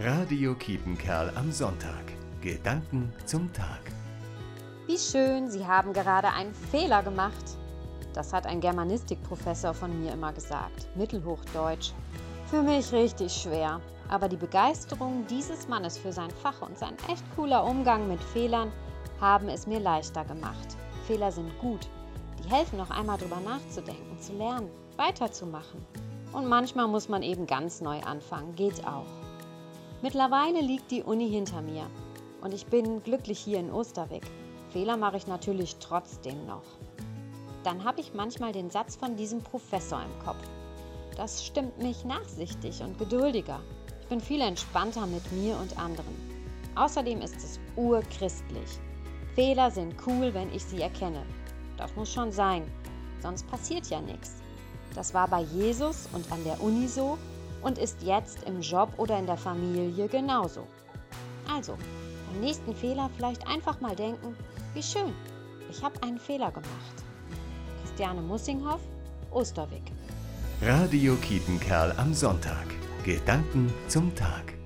Radio Kiepenkerl am Sonntag. Gedanken zum Tag. Wie schön, Sie haben gerade einen Fehler gemacht. Das hat ein Germanistikprofessor von mir immer gesagt. Mittelhochdeutsch. Für mich richtig schwer. Aber die Begeisterung dieses Mannes für sein Fach und sein echt cooler Umgang mit Fehlern haben es mir leichter gemacht. Fehler sind gut. Die helfen noch einmal drüber nachzudenken, zu lernen, weiterzumachen. Und manchmal muss man eben ganz neu anfangen. Geht auch. Mittlerweile liegt die Uni hinter mir und ich bin glücklich hier in Osterweg. Fehler mache ich natürlich trotzdem noch. Dann habe ich manchmal den Satz von diesem Professor im Kopf. Das stimmt mich nachsichtig und geduldiger. Ich bin viel entspannter mit mir und anderen. Außerdem ist es urchristlich. Fehler sind cool, wenn ich sie erkenne. Das muss schon sein, sonst passiert ja nichts. Das war bei Jesus und an der Uni so und ist jetzt im Job oder in der Familie genauso. Also, beim nächsten Fehler vielleicht einfach mal denken, wie schön, ich habe einen Fehler gemacht. Christiane Mussinghoff, Osterwick. Radio Kiepenkerl am Sonntag. Gedanken zum Tag.